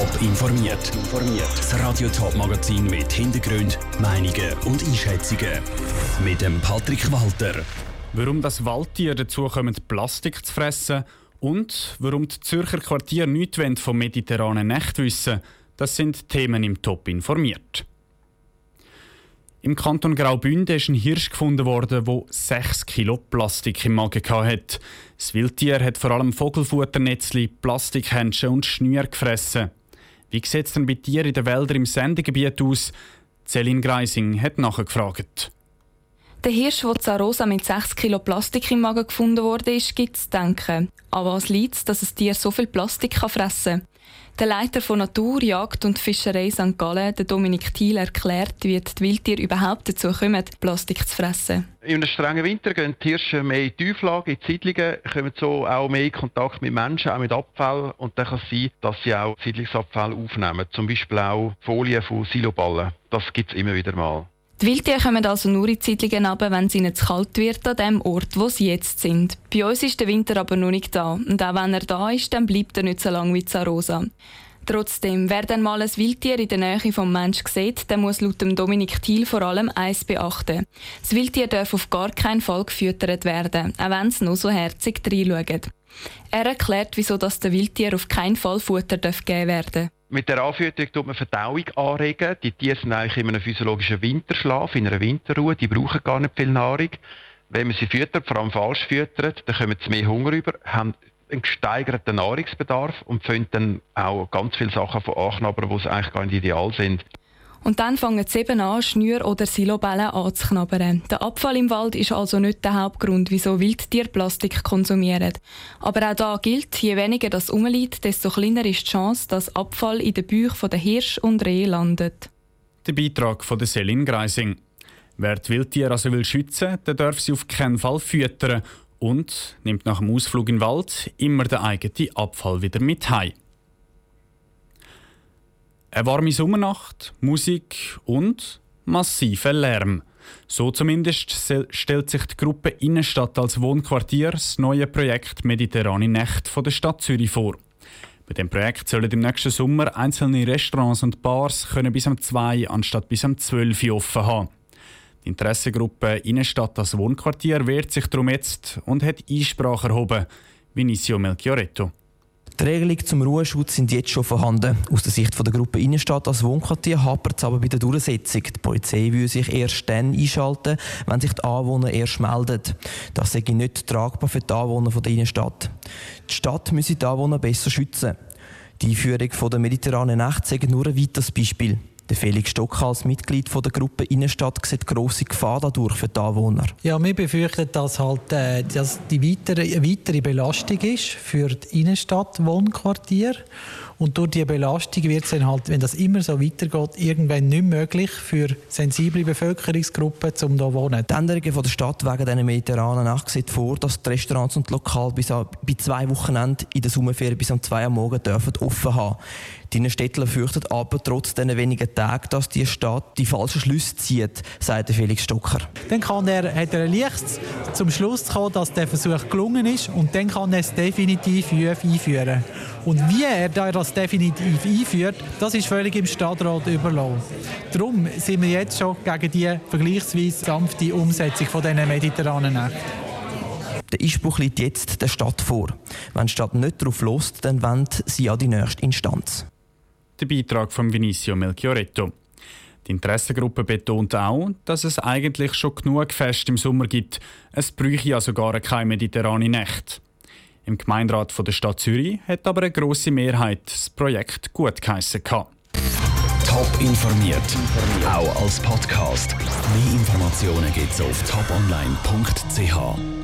Top informiert. Das Radio Top Magazin mit Hintergrund, Meinungen und Einschätzungen mit dem Patrick Walter. Warum das Waldtier dazu kommen, Plastik zu fressen und warum die Zürcher Quartier nichts vom mediterranen Nacht wissen, das sind Themen im Top informiert. Im Kanton Graubünden ist ein Hirsch gefunden worden, der 6 Kilo Plastik im Magen hatte. Das Wildtier hat vor allem Vogelfutternetzli, Plastikhändchen und Schnür gefressen. Wie sieht es denn bei Tieren in den Wäldern im Sendegebiet aus? Celine Greising hat nachgefragt. Der Hirsch, der Zarosa mit 6 Kilo Plastik im Magen gefunden wurde, gibt es zu denken. Aber was liegt es, dass ein Tier so viel Plastik fressen kann? Der Leiter von Natur, Jagd und Fischerei St. Gallen, der Dominik Thiel, erklärt, wie die Wildtiere überhaupt dazu kommen, Plastik zu fressen. In einem strengen Winter gehen die Hirsche mehr in die Tieflage, in die Siedlungen, kommen so auch mehr in Kontakt mit Menschen, auch mit Abfällen. Und dann kann es sein, dass sie auch Siedlungsabfälle aufnehmen. Zum Beispiel auch Folien von Siloballen. Das gibt es immer wieder mal. Die Wildtiere kommen also nur in Siedlungen runter, wenn es ihnen zu kalt wird an dem Ort, wo sie jetzt sind. Bei uns ist der Winter aber noch nicht da. Und auch wenn er da ist, dann bleibt er nicht so lange wie Zarosa. Trotzdem, wer dann mal ein Wildtier in der Nähe vom Menschen sieht, der muss laut dem Dominik Thiel vor allem eins beachten. Das Wildtier darf auf gar keinen Fall gefüttert werden, auch wenn es nur so herzig reinschaut. Er erklärt, wieso das der Wildtier auf keinen Fall Futter geben werden darf. Mit der Anfütterung tut man Verdauung anregen. Die Tiere sind eigentlich in einem physiologischen Winterschlaf, in einer Winterruhe. Die brauchen gar nicht viel Nahrung. Wenn man sie füttert, vor allem falsch füttert, dann kommen sie mehr Hunger über, haben einen gesteigerten Nahrungsbedarf und können dann auch ganz viele Sachen von anknabbern, die eigentlich gar nicht ideal sind. Und dann fangen sie eben an, Schnür- oder Silobälle anzuknabbern. Der Abfall im Wald ist also nicht der Hauptgrund, wieso Wildtiere Plastik konsumieren. Aber auch da gilt, je weniger das umliegt, desto kleiner ist die Chance, dass Abfall in den Büchern der Hirsch und Reh landet. Der Beitrag von der Selin Greising. Wer die Wildtiere also will schützen, der darf sie auf keinen Fall füttern und nimmt nach dem Ausflug in den Wald immer den eigenen Abfall wieder mit heim. Eine warme Sommernacht, Musik und massiver Lärm. So zumindest stellt sich die Gruppe Innenstadt als Wohnquartier das neue Projekt Mediterrane Nacht von der Stadt Zürich vor. Bei dem Projekt sollen im nächsten Sommer einzelne Restaurants und Bars können bis am 2 anstatt bis am 12 Uhr offen haben. Die Interessengruppe Innenstadt als Wohnquartier wehrt sich darum jetzt und hat Einsprache erhoben. Vinicio Melchioretto. Die Regelungen zum Ruheschutz sind jetzt schon vorhanden. Aus der Sicht der Gruppe Innenstadt als Wohnquartier hapert es aber bei der Durchsetzung. Die Polizei will sich erst dann einschalten, wenn sich die Anwohner erst melden. Das sei nicht tragbar für die Anwohner der Innenstadt. Die Stadt müsse die Anwohner besser schützen. Die Einführung der mediterranen Nacht sei nur ein weiteres Beispiel. Der Felix Stock als Mitglied von der Gruppe Innenstadt sieht grosse Gefahr dadurch für die Anwohner. Ja, wir befürchten, dass halt äh, dass die weitere, weitere Belastung ist für die Innenstadt-Wohnquartier. Und durch diese Belastung wird es dann halt, wenn das immer so weitergeht, irgendwann nicht möglich für sensible Bevölkerungsgruppen, um hier zu wohnen. Die Änderungen von der Stadt wegen dieser mediterranen Nacht sieht vor, dass die Restaurants und die Lokale bis bei zwei Wochenenden in der Sommerferien bis um zwei Uhr morgens dürfen offen haben die Innenstädtler fürchten aber trotz diesen wenigen Tagen, dass die Stadt die falschen Schlüsse zieht, sagt Felix Stocker. Dann kann er, hat er leicht zum Schluss kommen, dass der Versuch gelungen ist und dann kann er es definitiv einführen. Und wie er das definitiv einführt, das ist völlig im Stadtrat überlassen. Darum sind wir jetzt schon gegen die vergleichsweise sanfte Umsetzung von diesen mediterranen Nächten. Der Einspruch liegt jetzt der Stadt vor. Wenn die Stadt nicht darauf lässt, dann wendet sie an die nächste Instanz der Beitrag von Vinicio Melchioretto. Die Interessengruppe betont auch, dass es eigentlich schon genug Fest im Sommer gibt. Es bräuchte also gar keine mediterrane Nacht. Im Gemeinderat der Stadt Zürich hat aber eine grosse Mehrheit das Projekt gut geheissen. Top informiert, auch als Podcast. Mehr Informationen gibt es auf toponline.ch.